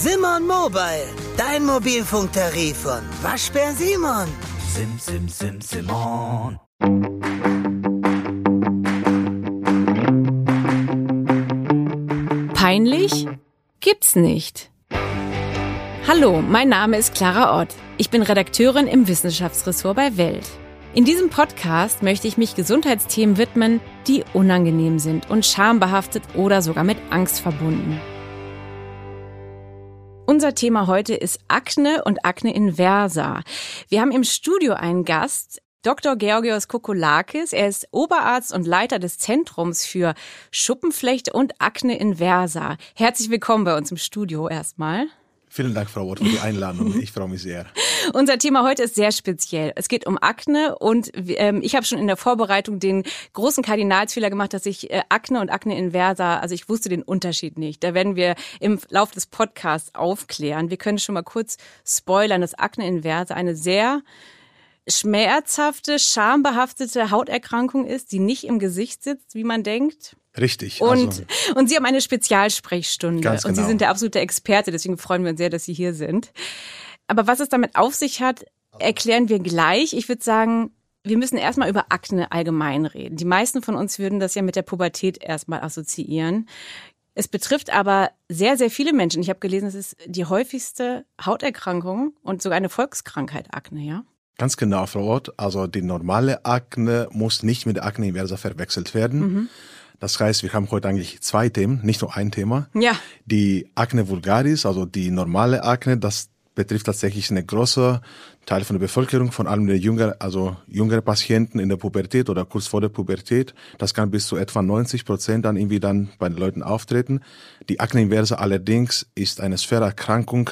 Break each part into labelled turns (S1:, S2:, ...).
S1: Simon Mobile, dein Mobilfunktarif von Waschbär Simon.
S2: Sim, sim, sim, Simon.
S3: Peinlich? Gibt's nicht. Hallo, mein Name ist Clara Ott. Ich bin Redakteurin im Wissenschaftsressort bei Welt. In diesem Podcast möchte ich mich Gesundheitsthemen widmen, die unangenehm sind und schambehaftet oder sogar mit Angst verbunden. Unser Thema heute ist Akne und Akne inversa. Wir haben im Studio einen Gast, Dr. Georgios Kokolakis. Er ist Oberarzt und Leiter des Zentrums für Schuppenflechte und Akne inversa. Herzlich willkommen bei uns im Studio erstmal.
S4: Vielen Dank, Frau Wort, für die Einladung. Ich freue mich sehr.
S3: Unser Thema heute ist sehr speziell. Es geht um Akne und ähm, ich habe schon in der Vorbereitung den großen Kardinalsfehler gemacht, dass ich äh, Akne und Akne inversa, also ich wusste den Unterschied nicht. Da werden wir im Laufe des Podcasts aufklären. Wir können schon mal kurz spoilern, dass Akne inversa eine sehr schmerzhafte, schambehaftete Hauterkrankung ist, die nicht im Gesicht sitzt, wie man denkt.
S4: Richtig.
S3: Und, also, und Sie haben eine Spezialsprechstunde.
S4: Ganz genau.
S3: Und Sie sind der absolute Experte, deswegen freuen wir uns sehr, dass Sie hier sind. Aber was es damit auf sich hat, erklären wir gleich. Ich würde sagen, wir müssen erstmal über Akne allgemein reden. Die meisten von uns würden das ja mit der Pubertät erstmal assoziieren. Es betrifft aber sehr, sehr viele Menschen. Ich habe gelesen, es ist die häufigste Hauterkrankung und sogar eine Volkskrankheit, Akne, ja?
S4: Ganz genau, Frau Ott. Also die normale Akne muss nicht mit der Akne inversa verwechselt werden. Mhm. Das heißt, wir haben heute eigentlich zwei Themen, nicht nur ein Thema.
S3: Ja.
S4: Die Akne vulgaris, also die normale Akne, das betrifft tatsächlich eine große Teil von der Bevölkerung, von allem der jüngere, also jüngere Patienten in der Pubertät oder kurz vor der Pubertät. Das kann bis zu etwa 90 Prozent dann irgendwie dann bei den Leuten auftreten. Die Akne inversa allerdings ist eine schwere Erkrankung,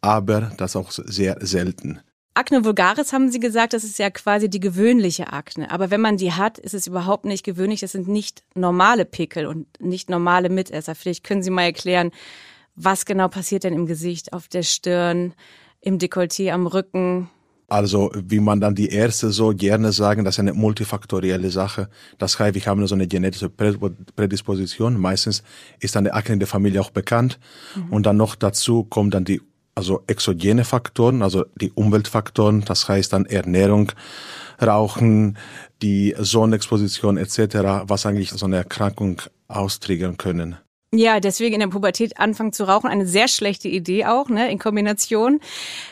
S4: aber das auch sehr selten.
S3: Akne vulgaris haben Sie gesagt, das ist ja quasi die gewöhnliche Akne. Aber wenn man die hat, ist es überhaupt nicht gewöhnlich. Das sind nicht normale Pickel und nicht normale Mitesser. Vielleicht können Sie mal erklären, was genau passiert denn im Gesicht, auf der Stirn, im Dekolleté, am Rücken?
S4: Also, wie man dann die Ärzte so gerne sagen, das ist eine multifaktorielle Sache. Das heißt, wir haben so eine genetische Prädisposition. Meistens ist dann der Akne in der Familie auch bekannt. Mhm. Und dann noch dazu kommen dann die also exogene Faktoren, also die Umweltfaktoren, das heißt dann Ernährung, Rauchen, die Sonnenexposition etc., was eigentlich so eine Erkrankung austriggern können.
S3: Ja, deswegen in der Pubertät anfangen zu rauchen, eine sehr schlechte Idee auch, ne, in Kombination.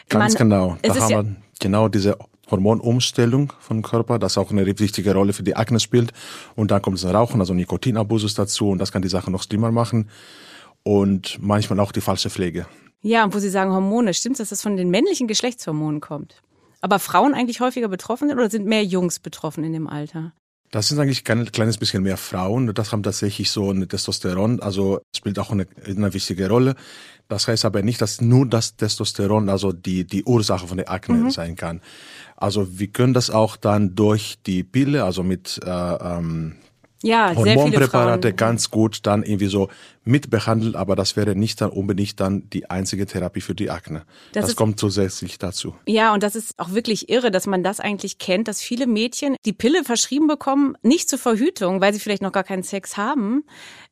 S4: Ganz Man, genau. Da haben ja wir genau diese Hormonumstellung vom Körper, das auch eine wichtige Rolle für die Akne spielt. Und dann kommt das Rauchen, also Nikotinabusus dazu und das kann die Sache noch schlimmer machen. Und manchmal auch die falsche Pflege.
S3: Ja, und wo Sie sagen Hormone, stimmt dass das von den männlichen Geschlechtshormonen kommt? Aber Frauen eigentlich häufiger betroffen sind oder sind mehr Jungs betroffen in dem Alter?
S4: Das sind eigentlich ein kleines bisschen mehr Frauen. Das haben tatsächlich so ein Testosteron, also spielt auch eine, eine wichtige Rolle. Das heißt aber nicht, dass nur das Testosteron also die, die Ursache von der Akne mhm. sein kann. Also wir können das auch dann durch die Pille, also mit äh, ähm,
S3: ja,
S4: Hormonpräparate ganz gut dann irgendwie so mitbehandelt, aber das wäre nicht dann unbedingt dann die einzige Therapie für die Akne. Das, das ist, kommt zusätzlich dazu.
S3: Ja, und das ist auch wirklich irre, dass man das eigentlich kennt, dass viele Mädchen die Pille verschrieben bekommen, nicht zur Verhütung, weil sie vielleicht noch gar keinen Sex haben,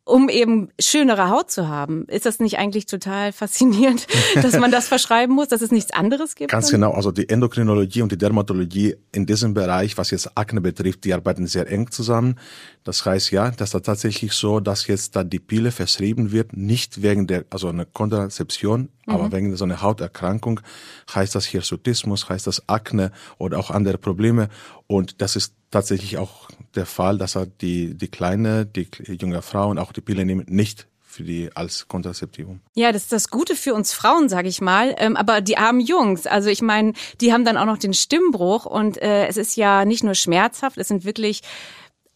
S3: um eben schönere Haut zu haben. Ist das nicht eigentlich total faszinierend, dass man das verschreiben muss, dass es nichts anderes gibt?
S4: Ganz genau. Also die Endokrinologie und die Dermatologie in diesem Bereich, was jetzt Akne betrifft, die arbeiten sehr eng zusammen. Das heißt ja, dass da tatsächlich so, dass jetzt da die Pille verschrieben wird, nicht wegen der, also eine Kontrazeption, mhm. aber wegen so einer Hauterkrankung, heißt das Hirsutismus, heißt das Akne oder auch andere Probleme. Und das ist tatsächlich auch der Fall, dass er die, die kleine, die junge Frauen auch die Pille nehmen, nicht für die als Kontrazeptivum.
S3: Ja, das ist das Gute für uns Frauen, sage ich mal. Ähm, aber die armen Jungs, also ich meine, die haben dann auch noch den Stimmbruch und äh, es ist ja nicht nur schmerzhaft, es sind wirklich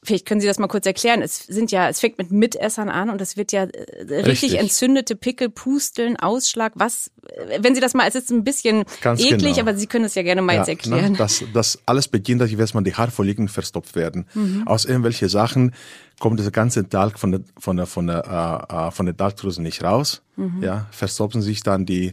S3: Vielleicht können Sie das mal kurz erklären. Es sind ja, es fängt mit Mitessern an und es wird ja äh, richtig, richtig, entzündete Pickel, Pusteln, Ausschlag. Was, wenn Sie das mal, es ist ein bisschen Ganz eklig, genau. aber Sie können es ja gerne mal ja, jetzt erklären.
S4: Na, das, das alles beginnt, dass erstmal die Haarfolliken verstopft werden. Mhm. Aus irgendwelchen Sachen kommt das ganze Talg von der, von der, von der, äh, äh von der Talgdrüse nicht raus. Mhm. Ja, verstopfen sich dann die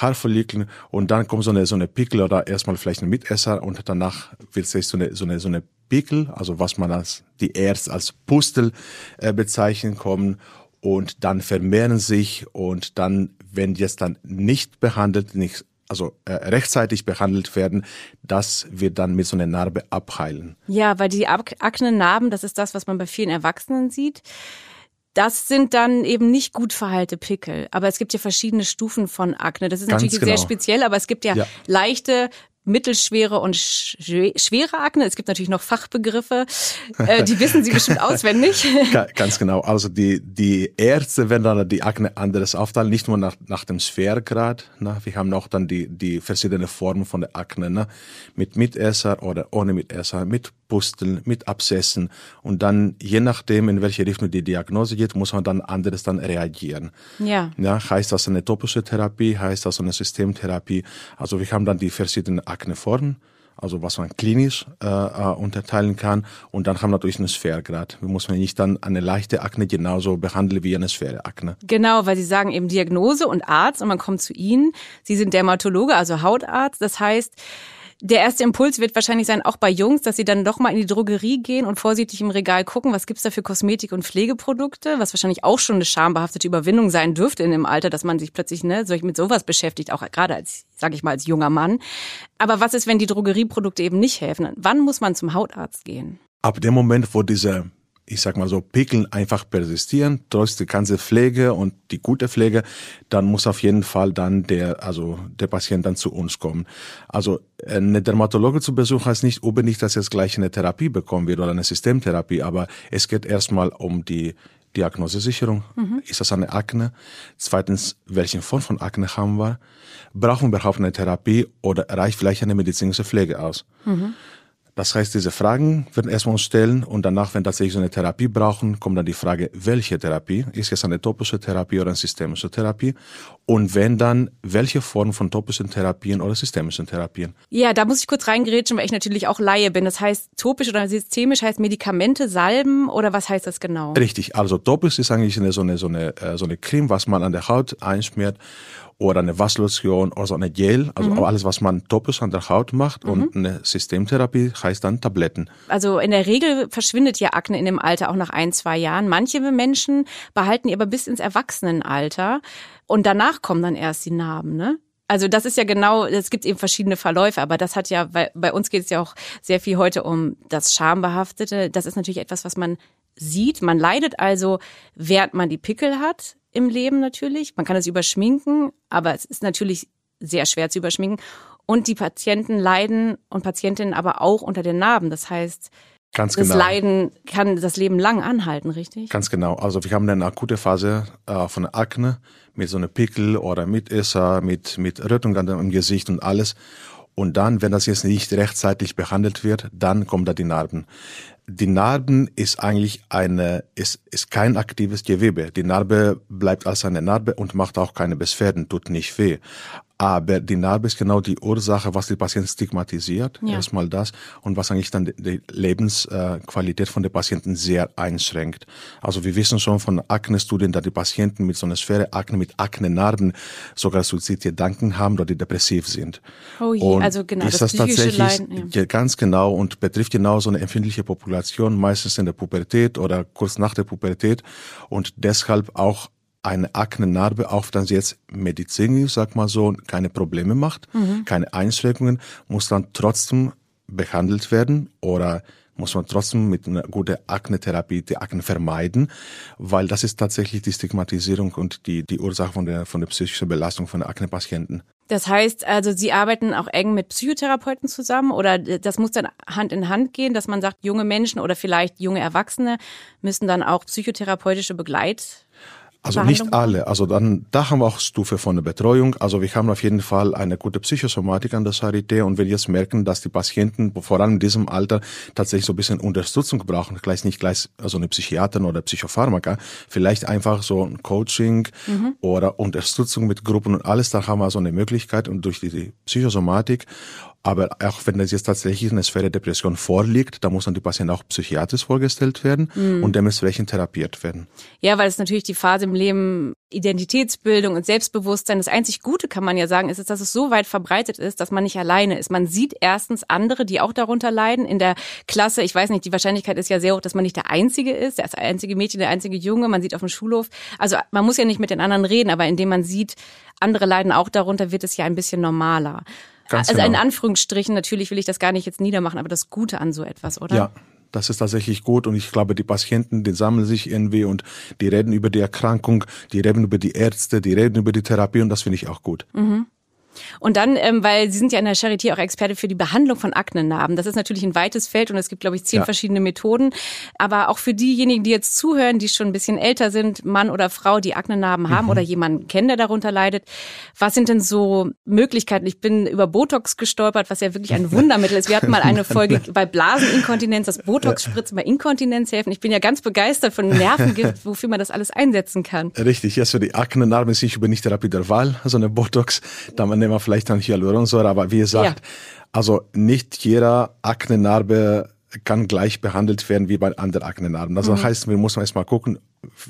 S4: Haarfollikeln und dann kommt so eine, so eine Pickel oder erstmal vielleicht ein Mitesser und danach wird es so eine, so eine, so eine Pickel, also was man als die Ärzte als Pustel äh, bezeichnen kommen. und dann vermehren sich und dann, wenn jetzt dann nicht behandelt, nicht also äh, rechtzeitig behandelt werden, das wird dann mit so einer Narbe abheilen.
S3: Ja, weil die Aknenarben, das ist das, was man bei vielen Erwachsenen sieht. Das sind dann eben nicht gut verheilte Pickel. Aber es gibt ja verschiedene Stufen von Akne. Das ist
S4: Ganz
S3: natürlich
S4: genau.
S3: sehr speziell, aber es gibt ja,
S4: Ja.
S3: leichte, mittelschwere und schwe- schwere Akne. Es gibt natürlich noch Fachbegriffe. Äh, die wissen Sie bestimmt auswendig.
S4: Ga- Ganz genau. Also die, die Ärzte werden dann die Akne anderes aufteilen, nicht nur nach, nach dem Schwergrad. Ne? Wir haben auch dann die, die verschiedenen Formen von der Akne, ne? mit Mitesser oder ohne Mitesser, mit Pusteln, mit Abszessen. Und dann, je nachdem, in welche Richtung die Diagnose geht, muss man dann anderes dann reagieren.
S3: Ja.
S4: Ja, heißt das eine topische Therapie, heißt das eine Systemtherapie. Also wir haben dann die verschiedenen Akneformen, also was man klinisch äh, äh, unterteilen kann. Und dann haben wir natürlich einen Schwergrad. Wir müssen nicht dann eine leichte Akne genauso behandeln wie eine schwere Akne.
S3: Genau, weil Sie sagen eben Diagnose und Arzt und man kommt zu Ihnen. Sie sind Dermatologe, also Hautarzt. Das heißt, der erste Impuls wird wahrscheinlich sein, auch bei Jungs, dass sie dann doch mal in die Drogerie gehen und vorsichtig im Regal gucken, was gibt's da für Kosmetik- und Pflegeprodukte, was wahrscheinlich auch schon eine schambehaftete Überwindung sein dürfte in dem Alter, dass man sich plötzlich ne, mit sowas beschäftigt, auch gerade als, sage ich mal, als junger Mann. Aber was ist, wenn die Drogerieprodukte eben nicht helfen? Wann muss man zum Hautarzt gehen?
S4: Ab dem Moment, wo diese, ich sag mal so, Pickeln einfach persistieren, trotz die ganze Pflege und die gute Pflege, dann muss auf jeden Fall dann der, also der Patient dann zu uns kommen. Also eine Dermatologe zu besuchen heißt nicht unbedingt, dass jetzt gleich eine Therapie bekommen wird oder eine Systemtherapie, aber es geht erstmal um die Diagnosesicherung. Ist das eine Akne? Zweitens, welche Form von Akne haben wir? Brauchen wir überhaupt eine Therapie oder reicht vielleicht eine medizinische Pflege aus? Das heißt, diese Fragen werden erstmal uns stellen und danach, wenn tatsächlich so eine Therapie brauchen, kommt dann die Frage, welche Therapie? Ist es eine topische Therapie oder eine systemische Therapie? Und wenn dann, welche Form von topischen Therapien oder systemischen Therapien?
S3: Ja, da muss ich kurz reingrätschen, weil ich natürlich auch Laie bin. Das heißt, topisch oder systemisch heißt Medikamente, Salben oder was heißt das genau?
S4: Richtig, also topisch ist eigentlich eine, so, eine, so, eine, äh, so eine Creme, was man an der Haut einschmiert oder eine Waschlotion oder so eine Gel, also alles, was man topisch an der Haut macht und eine Systemtherapie heißt dann Tabletten.
S3: Also in der Regel verschwindet ja Akne in dem Alter auch nach ein, zwei Jahren. Manche Menschen behalten die aber bis ins Erwachsenenalter und danach kommen dann erst die Narben, ne? Also das ist ja genau, es gibt eben verschiedene Verläufe, aber das hat ja, weil bei uns geht es ja auch sehr viel heute um das Schambehaftete. Das ist natürlich etwas, was man sieht. Man leidet also, während man die Pickel hat im Leben natürlich. Man kann es überschminken, aber es ist natürlich sehr schwer zu überschminken. Und die Patienten leiden und Patientinnen aber auch unter den Narben. Das heißt,
S4: Ganz
S3: das
S4: genau.
S3: Leiden kann das Leben lang anhalten, richtig?
S4: Ganz genau. Also wir haben eine akute Phase äh, von Akne mit so einer Pickel oder mit Esser, mit, mit Rötung an dem Gesicht und alles. Und dann, wenn das jetzt nicht rechtzeitig behandelt wird, dann kommen da die Narben. Die Narben ist eigentlich eine, ist, ist kein aktives Gewebe. Die Narbe bleibt als eine Narbe und macht auch keine Beschwerden, tut nicht weh. Aber die Narbe ist genau die Ursache, was die Patienten stigmatisiert.
S3: Ja.
S4: Erstmal das. Und was eigentlich dann die- Lebensqualität von den Patienten sehr einschränkt. Also wir wissen schon von Akne-Studien, dass die Patienten mit so einer schweren Akne, mit Akne-Narben sogar Suizidgedanken haben oder die depressiv sind.
S3: Oh je,
S4: Und
S3: also genau,
S4: ist
S3: das
S4: das tatsächlich
S3: Leiden, ja,
S4: ganz genau und betrifft genau so eine empfindliche Population, meistens in der Pubertät oder kurz nach der Pubertät und deshalb auch eine Aknenarbe, auch wenn sie jetzt medizinisch, sag mal so, keine Probleme macht,
S3: Mhm.
S4: keine Einschränkungen, muss dann trotzdem behandelt werden oder muss man trotzdem mit einer guten Aknetherapie die Akne vermeiden, weil das ist tatsächlich die Stigmatisierung und die, die Ursache von der, von der psychischen Belastung von Aknepatienten.
S3: Das heißt also, Sie arbeiten auch eng mit Psychotherapeuten zusammen oder das muss dann Hand in Hand gehen, dass man sagt, junge Menschen oder vielleicht junge Erwachsene müssen dann auch psychotherapeutische Begleit
S4: Also
S3: Behandlung
S4: nicht alle. Also dann, da haben wir auch Stufe von der Betreuung. Also wir haben auf jeden Fall eine gute Psychosomatik an der Charité und wenn wir jetzt merken, dass die Patienten vor allem in diesem Alter tatsächlich so ein bisschen Unterstützung brauchen, gleich nicht gleich also eine Psychiaterin oder Psychopharmaka, vielleicht einfach so ein Coaching oder Unterstützung mit Gruppen und alles, da haben wir so eine Möglichkeit und durch die Psychosomatik Aber auch wenn das jetzt tatsächlich eine schwere Depression vorliegt, da muss dann die Patient auch psychiatrisch vorgestellt werden mhm. und dementsprechend therapiert werden.
S3: Ja, weil es natürlich die Phase im Leben Identitätsbildung und Selbstbewusstsein. Das einzig Gute kann man ja sagen, ist, dass es so weit verbreitet ist, dass man nicht alleine ist. Man sieht erstens andere, die auch darunter leiden. In der Klasse, ich weiß nicht, die Wahrscheinlichkeit ist ja sehr hoch, dass man nicht der Einzige ist, der einzige Mädchen, der einzige Junge. Man sieht auf dem Schulhof. Also man muss ja nicht mit den anderen reden, aber indem man sieht, andere leiden auch darunter, wird es ja ein bisschen normaler. Ganz also genau. in Anführungsstrichen, natürlich will ich das gar nicht jetzt niedermachen, aber das Gute an so etwas, oder?
S4: Ja, das ist tatsächlich gut und ich glaube, die Patienten, die sammeln sich irgendwie und die reden über die Erkrankung, die reden über die Ärzte, die reden über die Therapie und das finde ich auch gut.
S3: Mhm. Und dann, ähm, weil Sie sind ja in der Charité auch Experte für die Behandlung von Aknenarben. Das ist natürlich ein weites Feld und es gibt, glaube ich, zehn ja. verschiedene Methoden. Aber auch für diejenigen, die jetzt zuhören, die schon ein bisschen älter sind, Mann oder Frau, die Aknenarben haben mhm. oder jemanden kennen, der darunter leidet, was sind denn so Möglichkeiten? Ich bin über Botox gestolpert, was ja wirklich ein Wundermittel ist. Wir hatten mal eine Folge bei Blaseninkontinenz, das Botox-Spritzen bei Inkontinenz helfen. Ich bin ja ganz begeistert von Nervengift, wofür man das alles einsetzen kann.
S4: Richtig, ja, für die Aknenarben ist ich über nicht Therapie der Wahl, so eine Botox, da man nehmen wir vielleicht dann Hyaluronsäure, aber wie gesagt, ja. also nicht jeder Aknenarbe kann gleich behandelt werden wie bei anderen Aknenarben. Also mhm. das heißt, wir müssen erstmal gucken,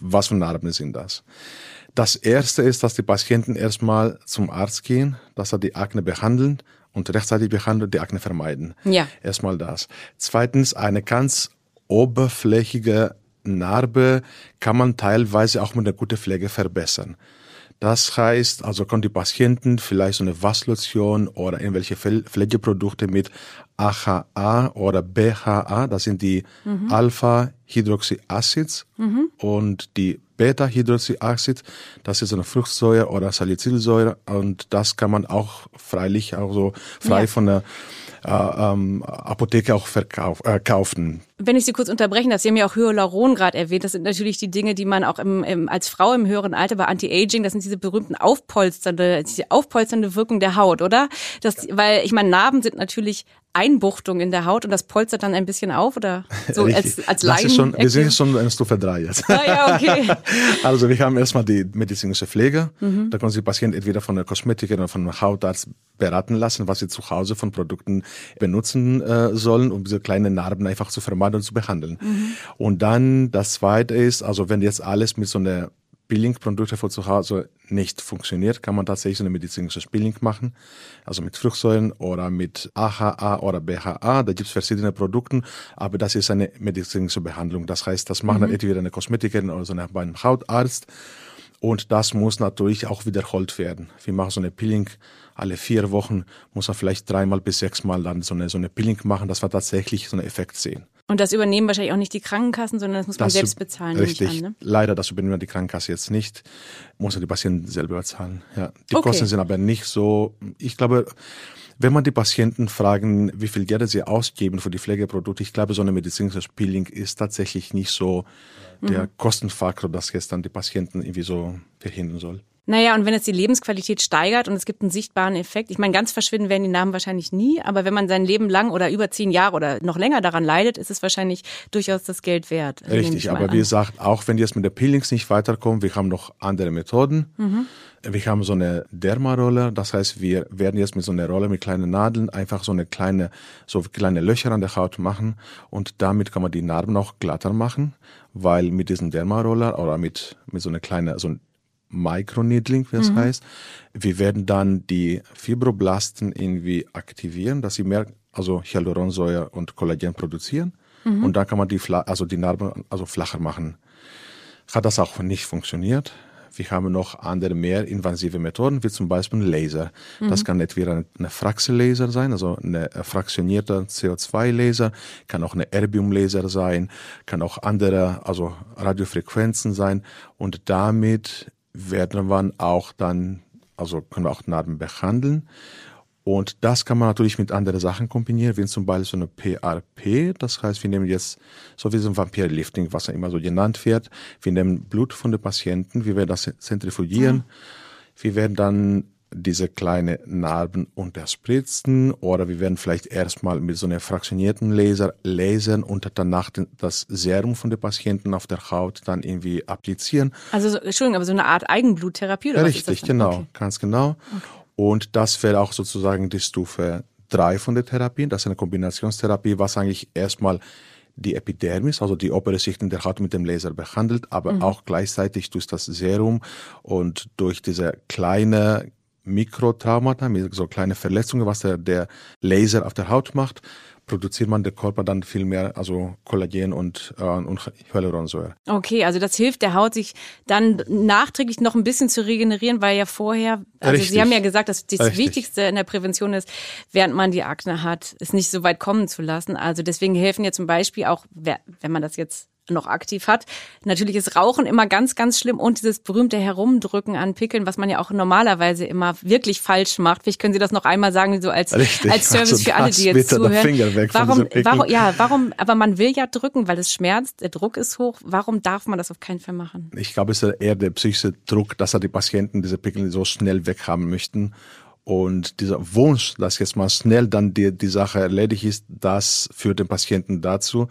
S4: was für Narben sind das. Das erste ist, dass die Patienten erstmal zum Arzt gehen, dass er die Akne behandeln und rechtzeitig behandeln, die Akne vermeiden.
S3: Ja.
S4: Erstmal das. Zweitens, eine ganz oberflächige Narbe kann man teilweise auch mit einer guten Pflege verbessern. Das heißt, also können die Patienten vielleicht so eine Wasslotion oder irgendwelche Pflegeprodukte mit AHA oder BHA, das sind die mhm. Alpha-Hydroxyacids mhm. und die Beta-Hydroxyacid, das ist eine Fruchtsäure oder Salicylsäure und das kann man auch freilich, also frei ja. von der äh, ähm, Apotheke auch verkauf, äh, kaufen.
S3: Wenn ich Sie kurz unterbrechen darf, Sie haben ja auch Hyaluron gerade erwähnt. Das sind natürlich die Dinge, die man auch im, im, als Frau im höheren Alter bei Anti-Aging, das sind diese berühmten aufpolsternde, diese aufpolsternde Wirkung der Haut, oder? Das, weil ich meine, Narben sind natürlich Einbuchtung in der Haut und das polstert dann ein bisschen auf oder so als, als Laien?
S4: Schon, wir sind schon in Stufe 3 jetzt.
S3: Ah, ja, okay.
S4: Also wir haben erstmal die medizinische Pflege. Mhm. Da können Sie Patienten entweder von der Kosmetikerin oder von einem Hautarzt beraten lassen, was sie zu Hause von Produkten benutzen äh, sollen, um diese kleinen Narben einfach zu vermeiden und zu behandeln. Mhm. Und dann das zweite ist, also wenn jetzt alles mit so einer Peeling-Produkte von zu Hause nicht funktioniert, kann man tatsächlich eine medizinische Peeling machen, also mit Fruchtsäuren oder mit AHA oder BHA. Da gibt es verschiedene Produkte, aber das ist eine medizinische Behandlung. Das heißt, das macht mhm. dann entweder eine Kosmetikerin oder so eine, ein Hautarzt. Und das muss natürlich auch wiederholt werden. Wir machen so eine Peeling alle vier Wochen, muss man vielleicht dreimal bis sechsmal dann so eine, so eine Peeling machen, dass wir tatsächlich so einen Effekt sehen.
S3: Und das übernehmen wahrscheinlich auch nicht die Krankenkassen, sondern das muss man das selbst bezahlen.
S4: Richtig. An, ne? Leider, das übernehmen die Krankenkasse jetzt nicht. Muss die Patienten selber bezahlen. Ja. Die okay. Kosten sind aber nicht so, ich glaube, wenn man die Patienten fragen, wie viel Geld sie ausgeben für die Pflegeprodukte, ich glaube, so eine medizinische Peeling ist tatsächlich nicht so der mhm. Kostenfaktor, das jetzt dann die Patienten irgendwie so verhindern soll.
S3: Naja, und wenn es die Lebensqualität steigert und es gibt einen sichtbaren Effekt, ich meine, ganz verschwinden werden die Namen wahrscheinlich nie, aber wenn man sein Leben lang oder über zehn Jahre oder noch länger daran leidet, ist es wahrscheinlich durchaus das Geld wert.
S4: Richtig, aber an. wie gesagt, auch wenn die jetzt mit der Peelings nicht weiterkommen, wir haben noch andere Methoden. Mhm. Wir haben so eine Dermarolle, das heißt, wir werden jetzt mit so einer Rolle mit kleinen Nadeln einfach so eine kleine, so kleine Löcher an der Haut machen und damit kann man die Narben auch glatter machen, weil mit diesem Dermaroller oder mit, mit so einer kleinen, so Microneedling, wie es mhm. heißt. Wir werden dann die Fibroblasten irgendwie aktivieren, dass sie mehr, also Hyaluronsäure und Kollagen produzieren. Mhm. Und dann kann man die, also die Narben also flacher machen. Hat das auch nicht funktioniert. Wir haben noch andere mehr invasive Methoden, wie zum Beispiel Laser. Mhm. Das kann entweder eine Fraxellaser sein, also eine fraktionierte CO2-Laser, kann auch eine Erbium-Laser sein, kann auch andere, also Radiofrequenzen sein. Und damit werden wir auch dann, also können wir auch Narben behandeln. Und das kann man natürlich mit anderen Sachen kombinieren, wie zum Beispiel so eine PRP. Das heißt, wir nehmen jetzt, so wie so ein Vampirlifting, was ja immer so genannt wird. Wir nehmen Blut von den Patienten, wir werden das zentrifugieren. Mhm. Wir werden dann diese kleine Narben unterspritzen oder wir werden vielleicht erstmal mit so einem fraktionierten Laser lasern und danach das Serum von den Patienten auf der Haut dann irgendwie applizieren.
S3: Also, Entschuldigung, aber so eine Art Eigenbluttherapie oder
S4: Richtig, genau, okay. ganz genau. Okay. Und das wäre auch sozusagen die Stufe drei von den Therapien. Das ist eine Kombinationstherapie, was eigentlich erstmal die Epidermis, also die obere Schicht in der Haut mit dem Laser behandelt, aber mhm. auch gleichzeitig durch das Serum und durch diese kleine Mikrotraumata, so kleine Verletzungen, was der, der Laser auf der Haut macht, produziert man der Körper dann viel mehr, also Kollagen und, äh, und Hyaluronsäure.
S3: Okay, also das hilft der Haut, sich dann nachträglich noch ein bisschen zu regenerieren, weil ja vorher, also Richtig. Sie haben ja gesagt, dass das Richtig. Wichtigste in der Prävention ist, während man die Akne hat, es nicht so weit kommen zu lassen. Also deswegen helfen ja zum Beispiel auch, wenn man das jetzt noch aktiv hat. Natürlich ist Rauchen immer ganz, ganz schlimm und dieses berühmte Herumdrücken an Pickeln, was man ja auch normalerweise immer wirklich falsch macht. Vielleicht können Sie das noch einmal sagen, so als, Richtig. als Service also für alle, die jetzt zuhören. warum, warum, ja, warum, aber man will ja drücken, weil es schmerzt, der Druck ist hoch. Warum darf man das auf keinen Fall machen?
S4: Ich glaube, es ist eher der psychische Druck, dass er die Patienten diese Pickel so schnell weghaben möchten. Und dieser Wunsch, dass jetzt mal schnell dann die, die Sache erledigt ist, das führt den Patienten dazu,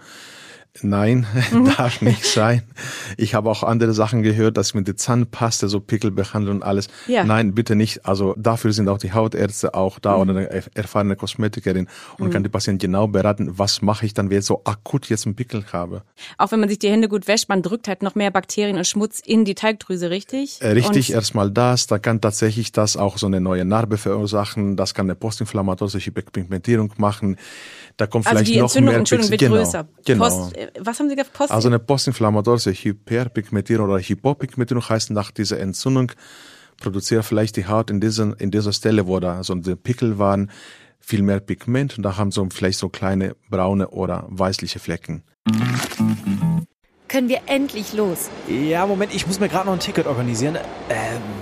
S4: Nein, mhm. darf nicht sein. Ich habe auch andere Sachen gehört, dass mit der Zahnpaste so Pickel behandeln und alles. Ja. Nein, bitte nicht. Also dafür sind auch die Hautärzte auch da mhm. oder eine erfahrene Kosmetikerin und mhm. kann die Patienten genau beraten, was mache ich dann, wenn ich so akut jetzt einen Pickel habe.
S3: Auch wenn man sich die Hände gut wäscht, man drückt halt noch mehr Bakterien und Schmutz in die Teigdrüse, richtig?
S4: Äh, richtig, und erstmal das. Da kann tatsächlich das auch so eine neue Narbe verursachen. Das kann eine postinflammatorische Hyperpigmentierung machen. Da kommt also vielleicht noch mehr
S3: Entzündung wird genau, größer. Genau. Post, äh, was haben Sie gesagt?
S4: Post also eine postinflammatorische Hyperpigmentierung oder Hypopigmentierung heißt nach dieser Entzündung produziert vielleicht die Haut in, diesen, in dieser Stelle, wo da so die Pickel waren, viel mehr Pigment und da haben so vielleicht so kleine braune oder weißliche Flecken.
S5: Können wir endlich los?
S6: Ja, Moment, ich muss mir gerade noch ein Ticket organisieren. Äh,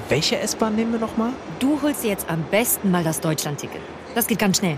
S6: welche S-Bahn nehmen wir nochmal?
S5: Du holst dir jetzt am besten mal das Deutschland-Ticket. Das geht ganz schnell.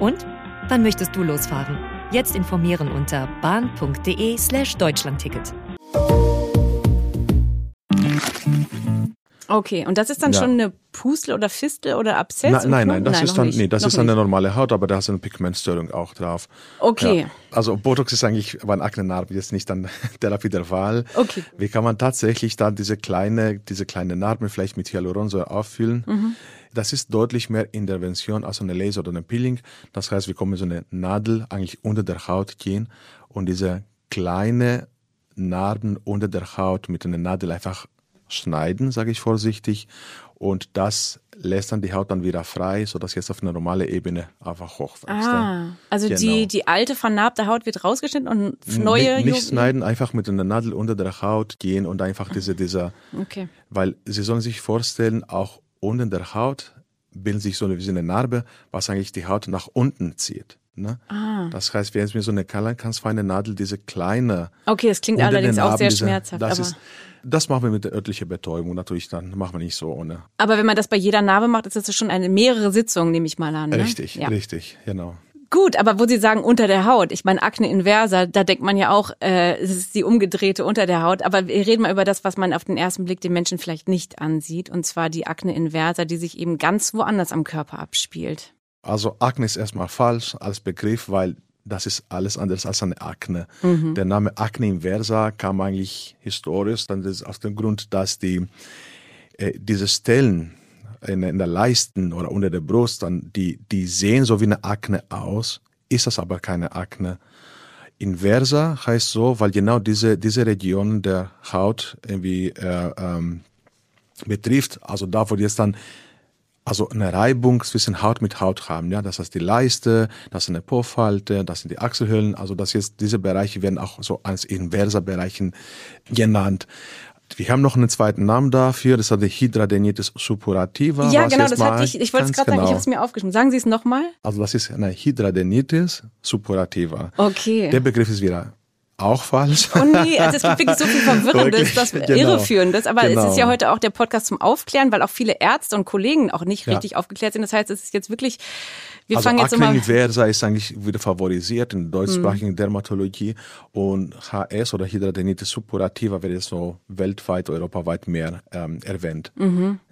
S5: Und wann möchtest du losfahren? Jetzt informieren unter bahn.de slash Deutschlandticket.
S3: Okay, und das ist dann ja. schon eine Pustel oder Fistel oder Abszess?
S4: Na, nein, nein, das nein, ist dann, nee, das ist dann eine normale Haut, aber da ist eine Pigmentstörung auch drauf.
S3: Okay.
S4: Ja. Also Botox ist eigentlich bei Aknenarbe jetzt nicht dann Therapie der Wahl.
S3: Okay.
S4: Wie kann man tatsächlich dann diese kleine, diese kleine Narbe vielleicht mit Hyaluronsäure auffüllen? Mhm. Das ist deutlich mehr Intervention als eine Laser oder eine Peeling. Das heißt, wir kommen so eine Nadel eigentlich unter der Haut gehen und diese kleine Narben unter der Haut mit einer Nadel einfach schneiden, sage ich vorsichtig. Und das lässt dann die Haut dann wieder frei, sodass jetzt auf eine normale Ebene einfach hochwächst.
S3: Ah, also genau. die, die alte vernarbte Haut wird rausgeschnitten und neue...
S4: Nicht, nicht schneiden, einfach mit einer Nadel unter der Haut gehen und einfach diese, dieser...
S3: Okay.
S4: Weil Sie sollen sich vorstellen, auch unten der Haut bildet sich so eine, wie eine Narbe, was eigentlich die Haut nach unten zieht. Ne? Ah. Das heißt, wenn es mir so eine ganz feine Nadel, diese kleine.
S3: Okay, es klingt allerdings Narben, auch sehr diese, schmerzhaft.
S4: Das, ist, das machen wir mit der örtlichen Betäubung natürlich, dann machen wir nicht so ohne.
S3: Aber wenn man das bei jeder Narbe macht, ist das schon eine mehrere Sitzung, nehme ich mal an. Ne?
S4: Richtig, ja. richtig, genau.
S3: Gut, aber wo Sie sagen unter der Haut, ich meine Akne inversa, da denkt man ja auch, äh, es ist die umgedrehte unter der Haut. Aber wir reden mal über das, was man auf den ersten Blick den Menschen vielleicht nicht ansieht, und zwar die Akne inversa, die sich eben ganz woanders am Körper abspielt.
S4: Also Akne ist erstmal falsch als Begriff, weil das ist alles anders als eine Akne. Mhm. Der Name Akne inversa kam eigentlich historisch, dann ist aus dem Grund, dass die äh, diese Stellen in, in der Leisten oder unter der Brust, dann, die, die sehen so wie eine Akne aus, ist das aber keine Akne. Inversa heißt so, weil genau diese, diese Region der Haut irgendwie äh, ähm, betrifft, also da, wo jetzt dann also eine Reibung zwischen Haut mit Haut haben, ja, das heißt die Leiste, das ist eine Po-Falte, das sind die Achselhöhlen, also das jetzt diese Bereiche werden auch so als inverser Bereichen genannt. Wir haben noch einen zweiten Namen dafür, das ist die Hydradenitis suppurativa.
S3: Ja, genau, das hatte ich, ich wollte es gerade genau. sagen, ich habe es mir aufgeschrieben. Sagen Sie es nochmal?
S4: Also das ist eine Hydradenitis suppurativa.
S3: Okay.
S4: Der Begriff ist wieder auch falsch.
S3: Oh nee, also es gibt wirklich so viel Verwirrendes, das
S4: genau.
S3: Irreführendes. Aber
S4: Genau.
S3: es ist ja heute auch der Podcast zum Aufklären, weil auch viele Ärzte und Kollegen auch nicht
S4: Ja.
S3: richtig aufgeklärt sind. Das heißt, es ist jetzt wirklich, wir
S4: also
S3: fangen jetzt
S4: Akne
S3: immer.
S4: inversa ist eigentlich wieder favorisiert in der
S3: Hm.
S4: deutschsprachigen Dermatologie und HS oder Hidradenitis suppurativa wird jetzt so weltweit, europaweit mehr ähm, erwähnt.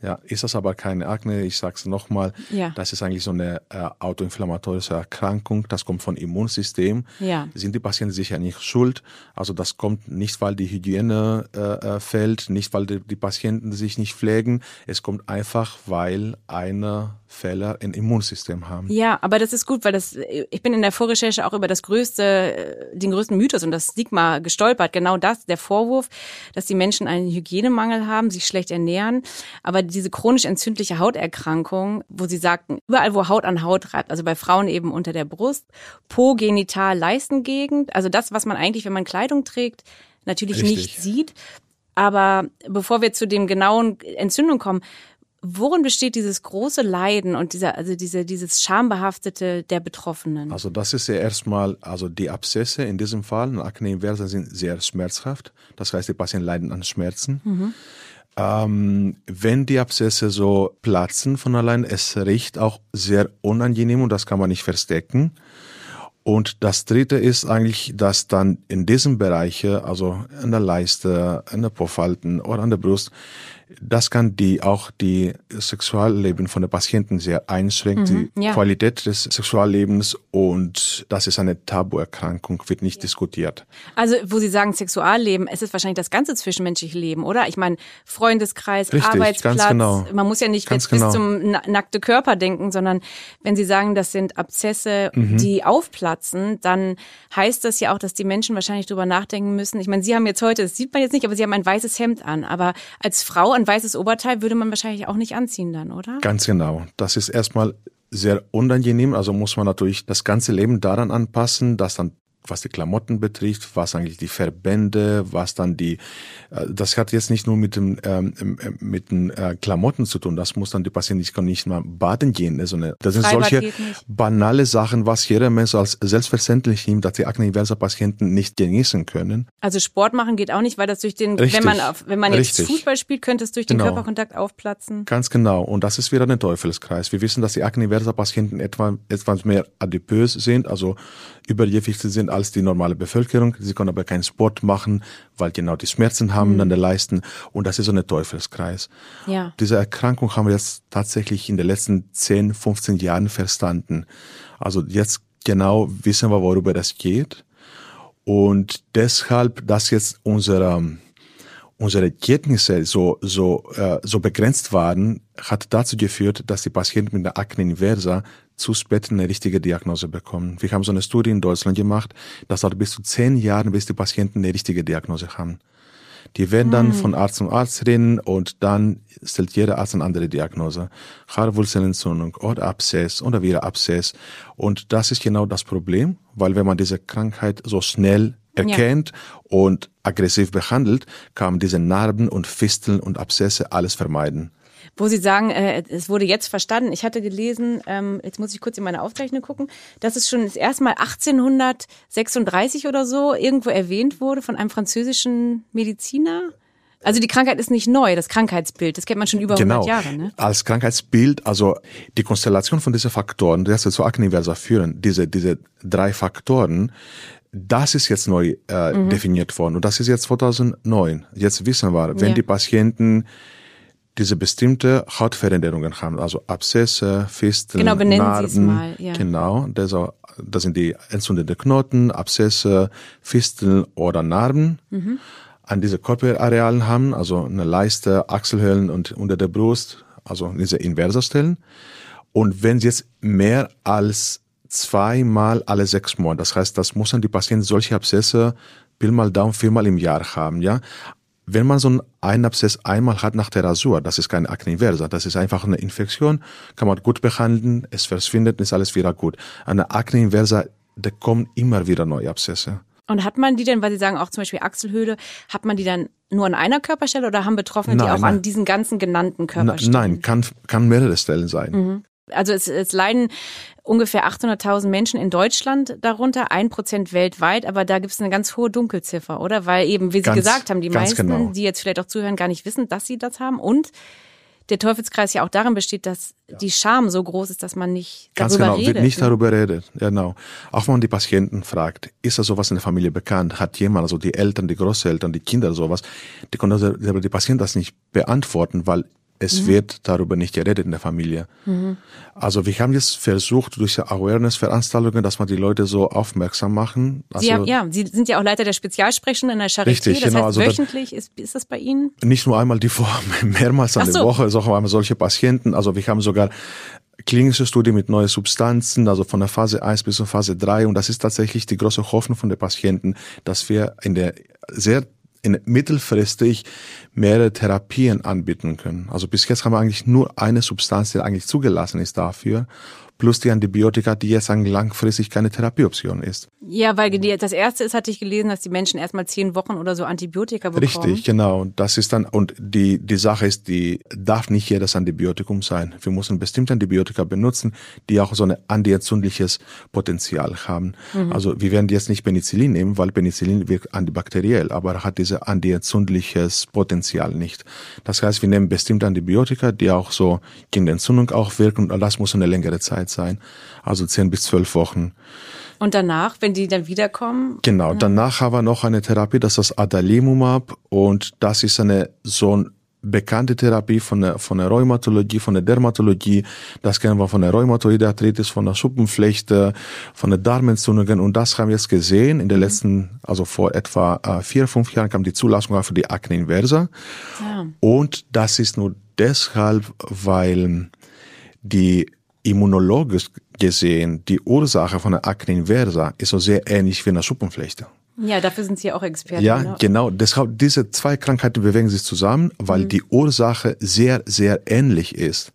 S4: Ja, ist das aber keine Akne, ich sage es nochmal,
S3: Mhm. Ja.
S4: das ist eigentlich so eine äh, autoinflammatorische Erkrankung, das kommt vom Immunsystem.
S3: Ja.
S4: Sind die Patienten sicher nicht schuld, also das kommt nicht, weil die Hygiene äh, äh, fällt, nicht, weil die, die Patienten sich nicht pflegen, es kommt einfach, weil eine Fehler im Immunsystem haben.
S3: Ja, aber das ist gut, weil das, ich bin in der Vorrecherche auch über das größte, äh, den größten Mythos und das Stigma gestolpert. Genau das, der Vorwurf, dass die Menschen einen Hygienemangel haben, sich schlecht ernähren. Aber diese chronisch entzündliche Hauterkrankung, wo sie sagten, überall wo Haut an Haut reibt, also bei Frauen eben unter der Brust, Po, Genital, Leistengegend, also das, was man eigentlich, wenn man Kleidung trägt, natürlich
S4: Richtig.
S3: nicht sieht. Aber bevor wir zu dem genauen Entzündung kommen, worin besteht dieses große Leiden und dieser, also diese, dieses Schambehaftete der Betroffenen?
S4: Also das ist ja erstmal, also die Abszesse in diesem Fall, und Akne inversa sind sehr schmerzhaft. Das heißt, die Patienten leiden an Schmerzen. Ähm, wenn die Abszesse so platzen von allein, es riecht auch sehr unangenehm und das kann man nicht verstecken. Und das dritte ist eigentlich, dass dann in diesen Bereichen, also an der Leiste, an der Pofalten oder an der Brust, das kann die auch die Sexualleben von der Patienten sehr einschränken, die
S3: ja.
S4: Qualität des Sexuallebens und das ist eine Tabuerkrankung, wird nicht diskutiert.
S3: Also, wo Sie sagen Sexualleben, es ist wahrscheinlich das ganze zwischenmenschliche Leben, oder? Ich meine, Freundeskreis,
S4: Richtig,
S3: Arbeitsplatz.
S4: genau.
S3: Man muss ja nicht
S4: Ganz
S3: jetzt
S4: genau.
S3: bis zum na nackte Körper denken, sondern wenn Sie sagen, das sind Abszesse,
S4: Mhm.
S3: die aufplatzen, dann heißt das ja auch, dass die Menschen wahrscheinlich drüber nachdenken müssen. Ich meine, Sie haben jetzt heute, das sieht man jetzt nicht, aber Sie haben ein weißes Hemd an. Aber als Frau ein weißes Oberteil würde man wahrscheinlich auch nicht anziehen dann, oder?
S4: Ganz genau. Das ist erstmal sehr unangenehm, also muss man natürlich das ganze Leben daran anpassen, dass dann was die Klamotten betrifft, was eigentlich die Verbände, was dann die, äh, das hat jetzt nicht nur mit dem ähm, ähm, mit den äh, Klamotten zu tun, das muss dann die Patienten nicht, können nicht mal baden gehen, sondern das sind
S3: Freibad
S4: solche banale Sachen, was jeder Mensch als selbstverständlich nimmt, dass die Akne inversa Patienten nicht genießen können.
S3: Also Sport machen geht auch nicht, weil das durch den,
S4: Richtig.
S3: wenn man auf, wenn man jetzt
S4: Richtig.
S3: Fußball spielt, könnte es durch den
S4: Genau.
S3: Körperkontakt aufplatzen.
S4: Ganz genau. Und das ist wieder ein Teufelskreis. Wir wissen, dass die Akne inversa Patienten etwa, etwas mehr adipös sind, also übergewichtig sind als die normale Bevölkerung. Sie können aber keinen Sport machen, weil genau die Schmerzen haben an der Leisten. Und das ist so ein Teufelskreis.
S3: Ja.
S4: Diese Erkrankung haben wir jetzt tatsächlich in den letzten 10, 15 Jahren verstanden. Also jetzt genau wissen wir, worüber das geht. Und deshalb, dass jetzt unsere, unsere Kenntnisse so, so, äh, so begrenzt waren, hat dazu geführt, dass die Patienten mit der Akne inversa zu spät eine richtige Diagnose bekommen. Wir haben so eine Studie in Deutschland gemacht, das dauert bis zu zehn Jahre, bis die Patienten eine richtige Diagnose haben. Die werden dann von Arzt zu Arzt reden und dann stellt jeder Arzt eine andere Diagnose. Haarwurzelentzündung oder Abszess oder wieder Abszess. Und das ist genau das Problem, weil wenn man diese Krankheit so schnell erkennt und aggressiv behandelt, kann man diese Narben und Fisteln und Abszesse alles vermeiden.
S3: Wo Sie sagen, äh, es wurde jetzt verstanden. Ich hatte gelesen, ähm, jetzt muss ich kurz in meine Aufzeichnung gucken, dass es schon das erste Mal 1836 oder so irgendwo erwähnt wurde von einem französischen Mediziner. Also die Krankheit ist nicht neu, das Krankheitsbild, das kennt man schon über 100
S4: Genau.
S3: Jahre. Ne?
S4: Als Krankheitsbild, also die Konstellation von diesen Faktoren, die jetzt zu Akne inversa führen, diese, diese drei Faktoren, das ist jetzt neu äh,
S3: Mhm.
S4: definiert worden. Und das ist jetzt 2009. Jetzt wissen wir, wenn
S3: Ja.
S4: die Patienten diese bestimmte Hautveränderungen haben, also Abszesse, Fisteln,
S3: Genau, benennen Sie
S4: Narben,
S3: es mal, ja.
S4: genau, das, das sind die entzündete Knoten, Abszesse, Fisteln oder Narben
S3: Mhm.
S4: an diese Körperarealen haben, also eine Leiste, Achselhöhlen und unter der Brust, also diese Inversa-Stellen. Und wenn sie jetzt mehr als zweimal alle sechs Monate, das heißt, das muss dann die Patienten solche Abszesse Pi mal Daumen viermal im Jahr haben, ja. Wenn man so einen- Abszess einmal hat nach der Rasur, das ist keine Akne inversa, das ist einfach eine Infektion, kann man gut behandeln, es verschwindet, ist alles wieder gut. Eine Akne inversa, da kommen immer wieder neue Abszesse.
S3: Und hat man die denn, weil Sie sagen auch zum Beispiel Achselhöhle, hat man die dann nur an einer Körperstelle oder haben Betroffene die
S4: Nein,
S3: auch
S4: nein.
S3: an diesen ganzen genannten
S4: Na,
S3: Körperstellen?
S4: nein, kann, kann mehrere Stellen sein.
S3: Also es, es leiden ungefähr 800.000 Menschen in Deutschland darunter, ein Prozent weltweit, aber da gibt es eine ganz hohe Dunkelziffer, oder? Weil eben, wie Sie
S4: Ganz-
S3: gesagt haben, die meisten,
S4: genau.
S3: die jetzt vielleicht auch zuhören, gar nicht wissen, dass sie das haben und der Teufelskreis ja auch darin besteht, dass die Scham so groß ist, dass man nicht
S4: Ganz
S3: darüber
S4: genau,
S3: redet.
S4: wird nicht darüber redet. Genau. Auch wenn man die Patienten fragt, ist da sowas in der Familie bekannt? Hat jemand, also die Eltern, die Großeltern, die Kinder sowas, die können also die Patienten das nicht beantworten, weil es
S3: Mhm.
S4: wird darüber nicht geredet in der Familie. Also wir haben jetzt versucht, durch Awareness-Veranstaltungen, dass man die Leute so aufmerksam machen. Also
S3: Sie haben, ja, Sie sind ja auch Leiter der Spezialsprechstunde in der Charité.
S4: Richtig,
S3: das
S4: genau,
S3: heißt,
S4: also das-
S3: wöchentlich ist, ist das bei Ihnen?
S4: nicht nur einmal die Woche, mehrmals an
S3: Ach
S4: der
S3: so.
S4: Woche, sondern solche Patienten. Also wir haben sogar klinische Studien mit neuen Substanzen, also von der Phase 1 bis zur Phase 3. Und das ist tatsächlich die große Hoffnung von den Patienten, dass wir in der sehr in mittelfristig mehrere Therapien anbieten können. Also bis jetzt haben wir eigentlich nur eine Substanz, die eigentlich zugelassen ist dafür, plus die Antibiotika, die jetzt eigentlich langfristig keine Therapieoption ist.
S3: Ja, weil die, das erste ist, hatte ich gelesen, dass die Menschen erstmal zehn Wochen oder so Antibiotika bekommen.
S4: Richtig, genau. Und Das ist dann, und die, die Sache ist, die darf nicht jedes Antibiotikum sein. Wir müssen bestimmte Antibiotika benutzen, die auch so ein antientzündliches Potenzial haben. Also wir werden jetzt nicht Penicillin nehmen, weil Penicillin wirkt antibakteriell, aber hat dieses antientzündliches Potenzial nicht. Das heißt, wir nehmen bestimmte Antibiotika, die auch so gegen die Entzündung auch wirken und das muss eine längere Zeit sein. Also zehn bis zwölf Wochen.
S3: Und danach, wenn die dann wiederkommen,
S4: Genau, danach haben wir noch eine Therapie, das ist das Adalimumab und das ist eine so eine bekannte Therapie von der, von der Rheumatologie, von der Dermatologie. Das kennen wir von der Rheumatoide Arthritis, von der Schuppenflechte, von der Darmentzündungen und das haben wir jetzt gesehen in den letzten, also vor etwa äh, vier, fünf Jahren kam die Zulassung für die Akne inversa.
S3: ja.
S4: Und das ist nur deshalb, weil die immunologisch gesehen die Ursache von der Akne inversa ist so sehr ähnlich wie eine Schuppenflechte.
S3: ja, dafür sind Sie auch Experten.
S4: Ja,
S3: ne?
S4: genau. Deshalb diese zwei Krankheiten bewegen sich zusammen, weil
S3: Mhm.
S4: die Ursache sehr, sehr ähnlich ist.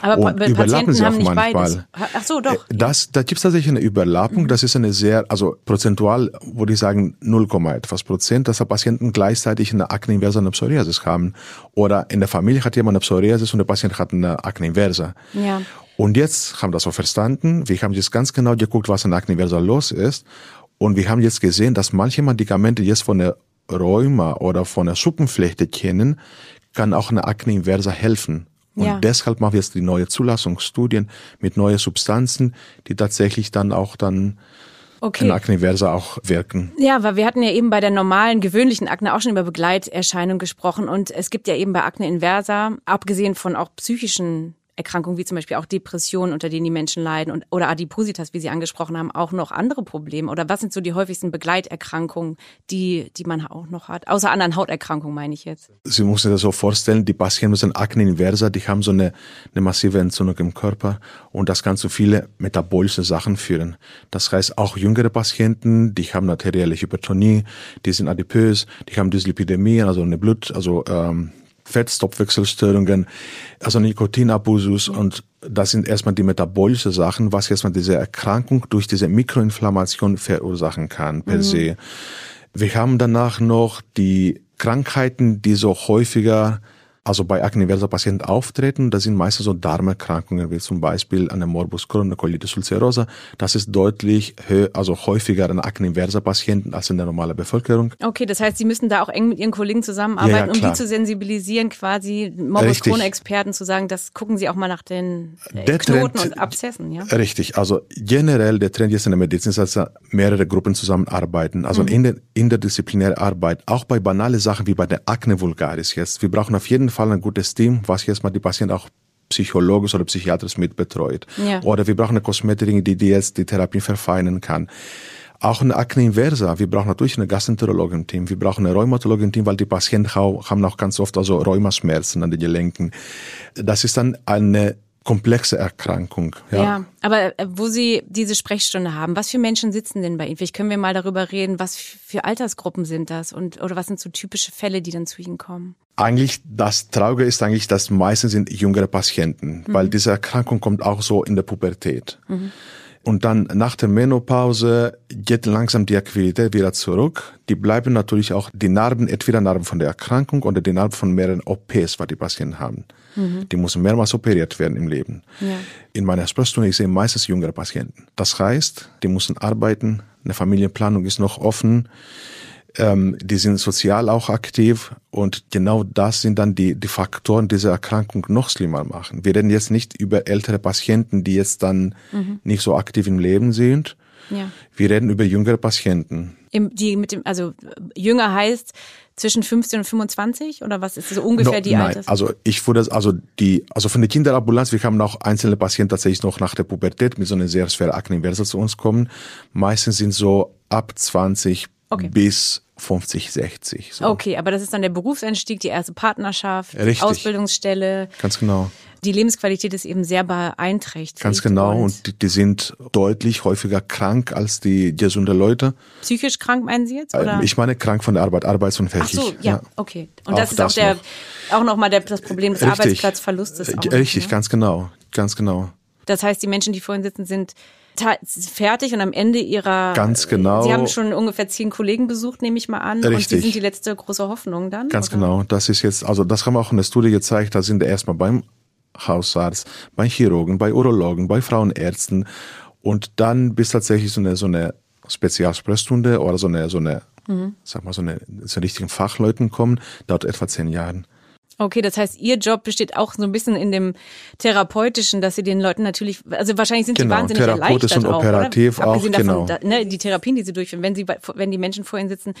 S3: Aber
S4: und
S3: pa
S4: überlappen
S3: Patienten
S4: sie
S3: haben
S4: auch
S3: nicht
S4: manchmal.
S3: beides. Ach so, doch.
S4: Äh, Das, da gibt es tatsächlich eine Überlappung.
S3: Mhm.
S4: Das ist eine sehr, also prozentual würde ich sagen 0, etwas Prozent, dass der Patienten gleichzeitig eine Akne inversa und eine Psoriasis haben. Oder in der Familie hat jemand eine Psoriasis und der Patient hat eine Akne inversa.
S3: Ja.
S4: Und jetzt haben wir das so verstanden. Wir haben jetzt ganz genau geguckt, was an Akne inversa los ist. Und wir haben jetzt gesehen, dass manche Medikamente jetzt von der Rheuma oder von der Schuppenflechte kennen, kann auch eine Akne inversa helfen. Und
S3: Ja.
S4: deshalb machen wir jetzt die neue Zulassungsstudien mit neuen Substanzen, die tatsächlich dann auch dann
S3: Okay.
S4: in Akne inversa auch wirken.
S3: Ja, weil wir hatten ja eben bei der normalen, gewöhnlichen Akne auch schon über Begleiterscheinungen gesprochen und es gibt ja eben bei Akne inversa, abgesehen von auch psychischen Erkrankungen wie zum Beispiel auch Depressionen, unter denen die Menschen leiden und oder Adipositas, wie Sie angesprochen haben, auch noch andere Probleme. Oder was sind so die häufigsten Begleiterkrankungen, die die man auch noch hat? Außer anderen Hauterkrankungen meine ich jetzt.
S4: Sie müssen sich das so vorstellen, die Patienten mit Akne inversa, die haben so eine, eine massive Entzündung im Körper und das kann zu viele metabolische Sachen führen. Das heißt, auch jüngere Patienten, die haben arterielle Hypertonie, die sind adipös, die haben Dyslipidemie, also eine Blut, also ähm, Fettstoffwechselstörungen, also Nikotinabusus und das sind erstmal die metabolische Sachen, was erstmal diese Erkrankung durch diese Mikroinflammation verursachen kann per se. Wir haben danach noch die Krankheiten, die so häufiger, also bei Akne inversa Patienten auftreten. Das sind meistens so Darmerkrankungen, wie zum Beispiel eine Morbus Crohn, eine Colitis ulcerosa. Das ist deutlich also häufiger in Akne inversa Patienten als in der normalen Bevölkerung.
S3: Okay, das heißt, Sie müssen da auch eng mit Ihren Kollegen zusammenarbeiten,
S4: Ja, ja,
S3: um die zu sensibilisieren, quasi Morbus. Crohn-Experten zu sagen, das gucken Sie auch mal nach den äh,
S4: Der
S3: Knoten
S4: Trend-
S3: und Abszessen, ja?
S4: Richtig, also generell der Trend jetzt in der Medizin ist, dass mehrere Gruppen zusammenarbeiten. Also in der interdisziplinäre Arbeit, auch bei banale Sachen wie bei der Akne vulgaris jetzt. Wir brauchen auf jeden Fall ein gutes Team, was jetzt mal die Patienten auch psychologisch oder psychiatrisch mitbetreut.
S3: Ja.
S4: Oder wir brauchen eine Kosmetikerin, die, die jetzt die Therapie verfeinern kann. Auch eine Akne inversa. Wir brauchen natürlich eine Gastroenterologin-Team. Wir brauchen eine Rheumatologin-Team, weil die Patienten haben auch ganz oft also Rheumaschmerzen an den Gelenken. Das ist dann eine komplexe Erkrankung.
S3: Ja. aber äh, wo Sie diese Sprechstunde haben, was für Menschen sitzen denn bei Ihnen? Vielleicht können wir mal darüber reden, was für Altersgruppen sind das und oder was sind so typische Fälle, die dann zu Ihnen kommen?
S4: Eigentlich das Traurige ist eigentlich, dass meistens sind jüngere Patienten, weil diese Erkrankung kommt auch so in der Pubertät. Und dann nach der Menopause geht langsam die Aktivität wieder zurück. Die bleiben natürlich auch die Narben, entweder Narben von der Erkrankung oder die Narben von mehreren OPs, was die Patienten haben. Mhm. Die müssen mehrmals operiert werden im Leben. Ja. In meiner Sprechstunde ich sehe meistens jüngere Patienten. Das heißt, die müssen arbeiten, eine Familienplanung ist noch offen ähm, die sind sozial auch aktiv und genau das sind dann die, die Faktoren, die diese Erkrankung noch schlimmer machen. Wir reden jetzt nicht über ältere Patienten, die jetzt dann mhm. nicht so aktiv im Leben sind. Ja. Wir reden über jüngere Patienten.
S3: Im, die mit dem, also jünger heißt zwischen 15 und 25 oder was ist so ungefähr no, die
S4: nein, Alters? Also ich würde also die, also von der Kinderambulanz, wir haben auch einzelne Patienten tatsächlich noch nach der Pubertät mit so einer sehr schweren Akne inversa zu uns kommen. Meistens sind so ab 20 okay. bis 50, 60.
S3: So. Okay, aber das ist dann der Berufseinstieg, die erste Partnerschaft, Richtig. Ausbildungsstelle.
S4: Ganz genau.
S3: Die Lebensqualität ist eben sehr beeinträchtigt.
S4: Ganz genau. Und die, die sind deutlich häufiger krank als die gesunde Leute.
S3: Psychisch krank meinen Sie jetzt? Oder?
S4: Ähm, ich meine krank von der Arbeit, arbeitsunfähig.
S3: Ach so, ja, ja. okay. Und auch das ist das auch der, noch. auch nochmal das Problem des Richtig. Arbeitsplatzverlustes. Auch
S4: Richtig, ne? ganz genau, ganz genau.
S3: Das heißt, die Menschen, die vorhin sitzen, sind fertig und am Ende ihrer.
S4: Ganz genau.
S3: Sie haben schon ungefähr zehn Kollegen besucht, nehme ich mal an. Richtig. Und Sie sind die letzte große Hoffnung dann?
S4: Ganz oder? genau. Das ist jetzt, also das haben wir auch in der Studie gezeigt. Da sind wir erstmal beim Hausarzt, bei Chirurgen, bei Urologen, bei Frauenärzten und dann bis tatsächlich so eine, so eine Spezialsprechstunde oder so eine, so eine, mhm. sag mal, so eine, so richtigen Fachleuten kommen, dauert etwa zehn Jahre.
S3: Okay, das heißt, Ihr Job besteht auch so ein bisschen in dem Therapeutischen, dass Sie den Leuten natürlich, also wahrscheinlich sind
S4: genau,
S3: Sie wahnsinnig
S4: therapeutisch
S3: erleichtert
S4: und auch, operativ
S3: oder?
S4: auch, genau.
S3: Davon, ne, die Therapien, die Sie durchführen, wenn Sie, wenn die Menschen vor Ihnen sitzen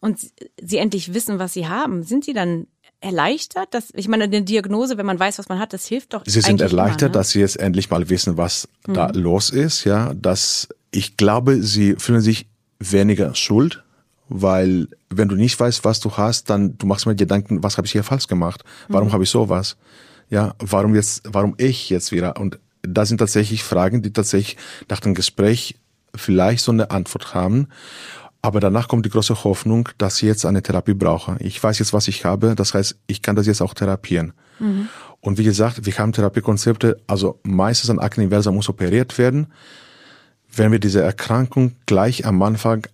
S3: und Sie endlich wissen, was Sie haben, sind Sie dann erleichtert? Dass, ich meine, eine Diagnose, wenn man weiß, was man hat, das hilft doch.
S4: Sie sind erleichtert, immer, ne? dass Sie jetzt endlich mal wissen, was mhm. da los ist, ja, dass ich glaube, Sie fühlen sich weniger schuld weil wenn du nicht weißt, was du hast, dann du machst mir Gedanken, was habe ich hier falsch gemacht? Warum mhm. habe ich sowas? Ja, warum jetzt, warum ich jetzt wieder? Und das sind tatsächlich Fragen, die tatsächlich nach dem Gespräch vielleicht so eine Antwort haben. Aber danach kommt die große Hoffnung, dass ich jetzt eine Therapie brauche. Ich weiß jetzt, was ich habe. Das heißt, ich kann das jetzt auch therapieren. Mhm. Und wie gesagt, wir haben Therapiekonzepte, also meistens an Akne inversa muss operiert werden. Wenn wir diese Erkrankung gleich am Anfang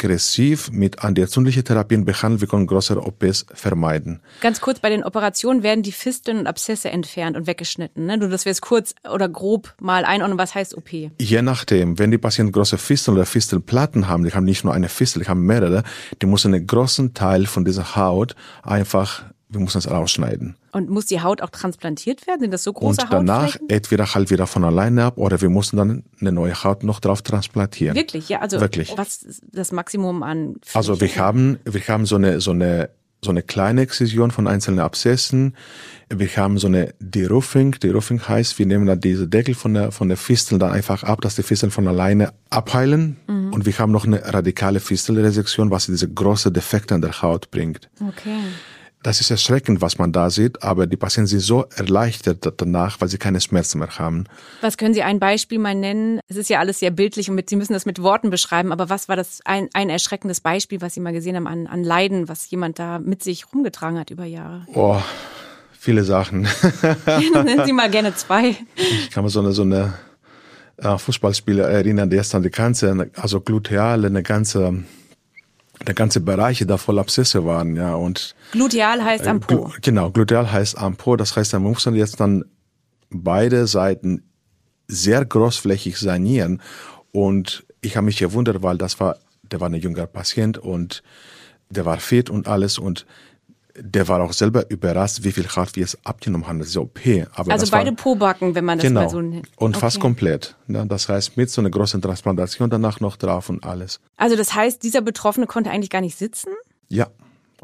S4: aggressiv mit antientzündlichen Therapien behandelt, wir können größere OPs vermeiden.
S3: Ganz kurz, bei den Operationen werden die Fisteln und Abszesse entfernt und weggeschnitten. Ne? Nur, dass wir es kurz oder grob mal einordnen, was heißt OP?
S4: Je nachdem, wenn die Patienten große Fisteln oder Fistelplatten haben, die haben nicht nur eine Fistel, die haben mehrere, die müssen einen großen Teil von dieser Haut einfach wir müssen es rausschneiden.
S3: Und muss die Haut auch transplantiert werden? Sind das so große
S4: Und danach entweder halt wieder von alleine ab oder wir mussten dann eine neue Haut noch drauf transplantieren.
S3: Wirklich, ja, also Wirklich. was das Maximum an?
S4: Also wir haben, wir haben so eine, so eine, so eine kleine Exzision von einzelnen Abszessen. Wir haben so eine Deruffing. Deruffing heißt, wir nehmen dann diese Deckel von der, von der Fistel dann einfach ab, dass die Fisteln von alleine abheilen. Mhm. Und wir haben noch eine radikale Fistelresektion, was diese große Defekte an der Haut bringt.
S3: Okay.
S4: Das ist erschreckend, was man da sieht, aber die Patienten sind so erleichtert danach, weil sie keine Schmerzen mehr haben.
S3: Was können Sie ein Beispiel mal nennen? Es ist ja alles sehr bildlich und mit, Sie müssen das mit Worten beschreiben, aber was war das ein, ein erschreckendes Beispiel, was Sie mal gesehen haben an, an Leiden, was jemand da mit sich rumgetragen hat über Jahre?
S4: Oh, viele Sachen.
S3: Nennen Sie mal gerne zwei.
S4: Ich kann mir so eine, so eine äh, Fußballspieler erinnern, der ist dann die ganze, also gluteale, eine ganze der ganze Bereiche da voll Abszesse waren, ja, und.
S3: Gluteal heißt am Po. Glu
S4: genau, gluteal heißt am Po. Das heißt, man muss dann jetzt dann beide Seiten sehr großflächig sanieren. Und ich habe mich gewundert, weil das war, der war ein junger Patient und der war fit und alles und der war auch selber überrascht, wie viel Haut wir es abgenommen haben. Das ist OP.
S3: Aber also beide war, Pobacken, wenn man das
S4: genau,
S3: mal so nennt.
S4: Und okay. fast komplett. Ja, das heißt, mit so einer großen Transplantation danach noch drauf und alles.
S3: Also das heißt, dieser Betroffene konnte eigentlich gar nicht sitzen?
S4: Ja.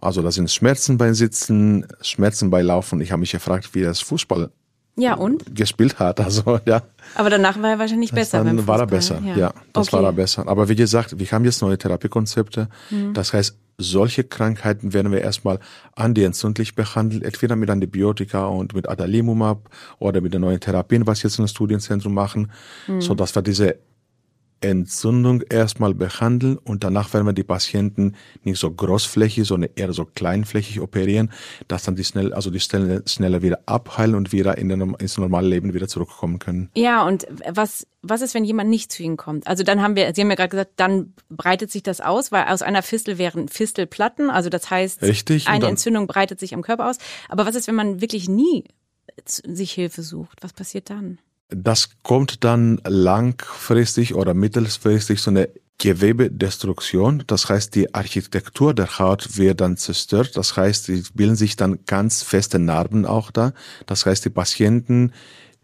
S4: Also da sind Schmerzen beim Sitzen, Schmerzen beim Laufen. Ich habe mich gefragt, wie das Fußball
S3: ja, und?
S4: gespielt hat. Also, ja.
S3: Aber danach war er wahrscheinlich das besser.
S4: Dann war er besser, ja. ja das okay. war er besser. Aber wie gesagt, wir haben jetzt neue Therapiekonzepte. Mhm. Das heißt, solche Krankheiten werden wir erstmal antientzündlich behandelt, entweder mit Antibiotika und mit Adalimumab oder mit den neuen Therapien, was jetzt in im Studienzentrum machen, mhm. so dass wir diese Entzündung erstmal behandeln und danach werden wir die Patienten nicht so großflächig, sondern eher so kleinflächig operieren, dass dann die schnell, also die Stellen schneller wieder abheilen und wieder in den, ins normale Leben wieder zurückkommen können.
S3: Ja, und was, was ist, wenn jemand nicht zu Ihnen kommt? Also dann haben wir, Sie haben ja gerade gesagt, dann breitet sich das aus, weil aus einer Fistel wären Fistelplatten, also das heißt,
S4: Richtig,
S3: eine Entzündung breitet sich am Körper aus. Aber was ist, wenn man wirklich nie sich Hilfe sucht? Was passiert dann?
S4: Das kommt dann langfristig oder mittelfristig so eine Gewebedestruktion. Das heißt, die Architektur der Haut wird dann zerstört. Das heißt, es bilden sich dann ganz feste Narben auch da. Das heißt, die Patienten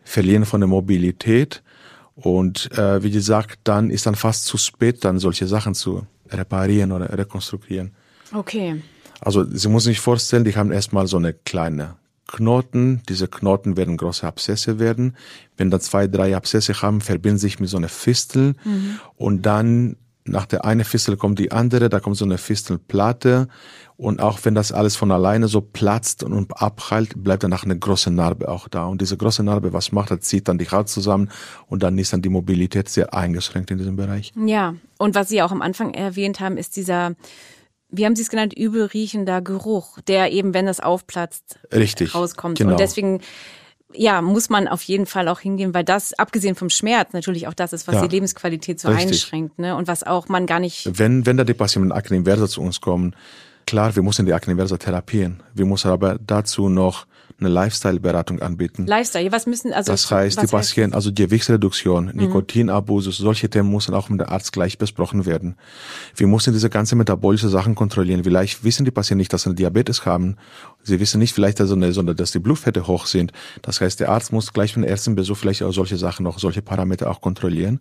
S4: verlieren von der Mobilität. Und äh, wie gesagt, dann ist dann fast zu spät, dann solche Sachen zu reparieren oder rekonstruieren.
S3: Okay.
S4: Also Sie müssen sich vorstellen, die haben erstmal so eine kleine Knoten. Diese Knoten werden große Abszesse werden. Wenn da zwei, drei Abszesse haben, verbinden sich mit so einer Fistel und dann nach der eine Fistel kommt die andere, da kommt so eine Fistelplatte und auch wenn das alles von alleine so platzt und abheilt, bleibt danach eine große Narbe auch da. Und diese große Narbe, was macht, das zieht dann die Haut zusammen und dann ist dann die Mobilität sehr eingeschränkt in diesem Bereich.
S3: Ja, und was Sie auch am Anfang erwähnt haben, ist dieser, wie haben Sie es genannt, übel riechender Geruch, der eben, wenn das aufplatzt,
S4: Richtig.
S3: rauskommt.
S4: Genau.
S3: Und deswegen, ja, muss man auf jeden Fall auch hingehen, weil das, abgesehen vom Schmerz, natürlich auch das ist, was
S4: Ja.
S3: die Lebensqualität so
S4: Richtig.
S3: einschränkt, ne? Und was auch man gar nicht,
S4: Wenn, wenn da die Patienten mit Akne inversa zu uns kommen, klar, wir müssen die Akne inversa therapieren. Wir müssen aber dazu noch eine Lifestyle-Beratung anbieten.
S3: Lifestyle, was müssen, also.
S4: Das heißt, die Patienten, also Gewichtsreduktion, Nikotinabusus, solche Themen müssen auch mit dem Arzt gleich besprochen werden. Wir müssen diese ganze metabolische Sachen kontrollieren. Vielleicht wissen die Patienten nicht, dass sie Diabetes haben. Sie wissen nicht vielleicht, dass, eine, sondern dass die Blutfette hoch sind. Das heißt, der Arzt muss gleich mit dem Ärztenbesuch vielleicht auch solche Sachen noch, solche Parameter auch kontrollieren.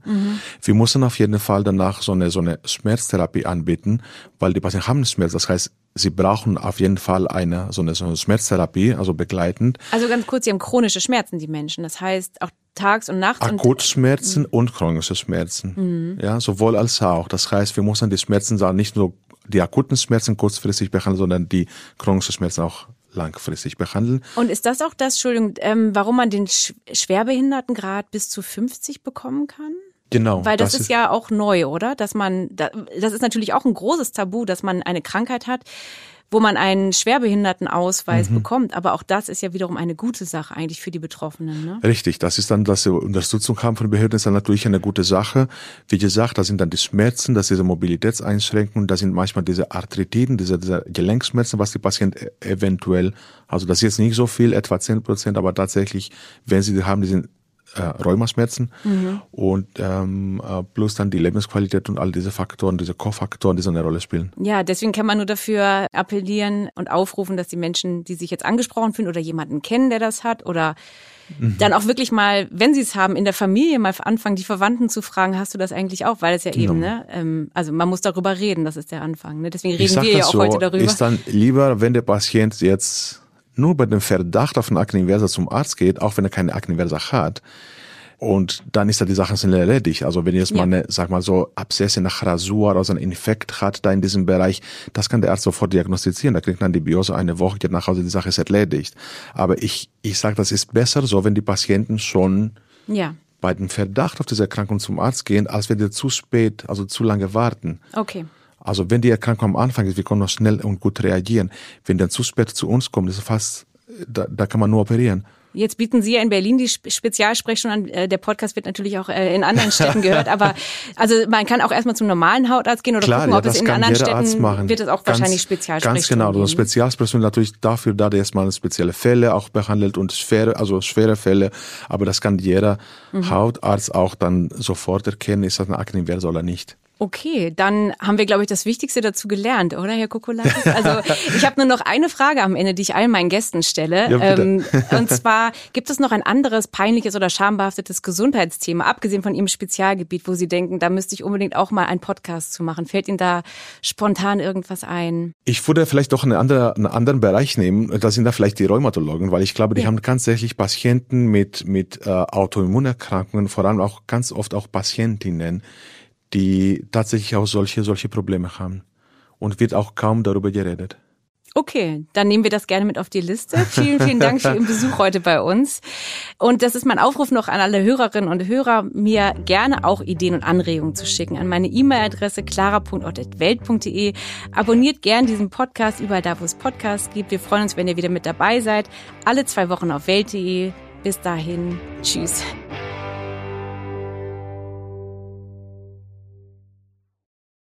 S4: Wir müssen auf jeden Fall danach so eine, so eine Schmerztherapie anbieten, weil die Patienten haben Schmerz. Das heißt, sie brauchen auf jeden Fall eine, so eine, so eine Schmerztherapie, also begleitend.
S3: Also ganz kurz, sie haben chronische Schmerzen, die Menschen. Das heißt, auch tags und nachts. und
S4: Akutschmerzen und chronische Schmerzen. Ja, sowohl als auch. Das heißt, wir müssen die Schmerzen sagen, nicht nur die akuten Schmerzen kurzfristig behandeln, sondern die chronischen Schmerzen auch langfristig behandeln.
S3: Und ist das auch das, Entschuldigung, ähm, warum man den Sch Schwerbehindertengrad bis zu 50 bekommen kann?
S4: Genau.
S3: Weil das, ist, ja auch neu, oder? Dass man, da- das ist natürlich auch ein großes Tabu, dass man eine Krankheit hat, wo man einen Schwerbehindertenausweis
S4: Mhm.
S3: bekommt. Aber auch das ist ja wiederum eine gute Sache eigentlich für die Betroffenen. Ne?
S4: Richtig, das ist dann, dass sie Unterstützung haben von Behörden, ist dann natürlich eine gute Sache. Wie gesagt, da sind dann die Schmerzen, das ist diese Mobilitätseinschränkungen, da sind manchmal diese Arthritiden, diese, diese Gelenkschmerzen, was die Patienten e- eventuell, also das ist jetzt nicht so viel, etwa 10 Prozent, aber tatsächlich, wenn sie die haben, die sind äh, Rheumaschmerzen und ähm, äh, plus dann die Lebensqualität und all diese Faktoren, diese Kofaktoren, die so eine Rolle spielen.
S3: Ja, deswegen kann man nur dafür appellieren und aufrufen, dass die Menschen, die sich jetzt angesprochen fühlen oder jemanden kennen, der das hat oder
S4: Mhm.
S3: dann auch wirklich mal, wenn sie es haben, in der Familie mal anfangen, die Verwandten zu fragen, hast du das eigentlich auch? Weil es ja eben, ne, ähm, also man muss darüber reden, das ist der Anfang. Ne? Deswegen reden wir ja auch
S4: so,
S3: heute darüber.
S4: ist dann lieber, wenn der Patient jetzt nur bei dem Verdacht auf eine Akne zum Arzt geht, auch wenn er keine Akne hat. Und dann ist da die Sache schnell erledigt. Also wenn jetzt
S3: Ja.
S4: mal eine, sag mal so, Abszesse nach Rasur oder so einen Infekt hat da in diesem Bereich, das kann der Arzt sofort diagnostizieren. Da kriegt man die Biose eine Woche, geht nach Hause, die Sache ist erledigt. Aber ich, ich sage, das ist besser so, wenn die Patienten schon
S3: ja,
S4: bei dem Verdacht auf diese Erkrankung zum Arzt gehen, als wenn die zu spät, also zu lange warten.
S3: okay.
S4: Also wenn die Erkrankung am Anfang ist, wir können noch schnell und gut reagieren. Wenn dann zu spät zu uns kommt, ist es fast, da, da kann man nur operieren.
S3: Jetzt bieten Sie ja in Berlin die Sp- Spezialsprechstunde an. Äh, Der Podcast wird natürlich auch äh, in anderen Städten gehört, aber also man kann auch erstmal zum normalen Hautarzt gehen oder
S4: Klar,
S3: gucken,
S4: ja,
S3: ob es
S4: das
S3: in anderen Städten wird es auch
S4: Ganz-
S3: wahrscheinlich Spezialsprechstunden
S4: Ganz genau. Also. Spezialsprechstunde natürlich dafür da, dass man spezielle Fälle auch behandelt und schwere, also schwere Fälle. Aber das kann jeder
S3: Mhm.
S4: Hautarzt auch dann sofort erkennen, ist das eine Akne oder nicht.
S3: Okay, dann haben wir, glaube ich, das Wichtigste dazu gelernt, oder, Herr Kokolakis? Also ich habe nur noch eine Frage am Ende, die ich all meinen Gästen stelle.
S4: Ja,
S3: ähm, und zwar, gibt es noch ein anderes peinliches oder schambehaftetes Gesundheitsthema, abgesehen von Ihrem Spezialgebiet, wo Sie denken, da müsste ich unbedingt auch mal einen Podcast zu machen? Fällt Ihnen da spontan irgendwas ein?
S4: Ich würde vielleicht doch einen anderen, einen anderen Bereich nehmen. Das sind da vielleicht die Rheumatologen, weil ich glaube, die
S3: Ja.
S4: haben tatsächlich Patienten mit, mit äh, Autoimmunerkrankungen, vor allem auch ganz oft auch Patientinnen, die tatsächlich auch solche, solche Probleme haben. Und wird auch kaum darüber geredet.
S3: Okay, dann nehmen wir das gerne mit auf die Liste. Vielen, vielen Dank für Ihren Besuch heute bei uns. Und das ist mein Aufruf noch an alle Hörerinnen und Hörer, mir gerne auch Ideen und Anregungen zu schicken an meine E-Mail-Adresse clara.welt.de. Abonniert gern diesen Podcast überall da, wo es Podcasts gibt. Wir freuen uns, wenn ihr wieder mit dabei seid. Alle zwei Wochen auf welt.de. Bis dahin. Tschüss.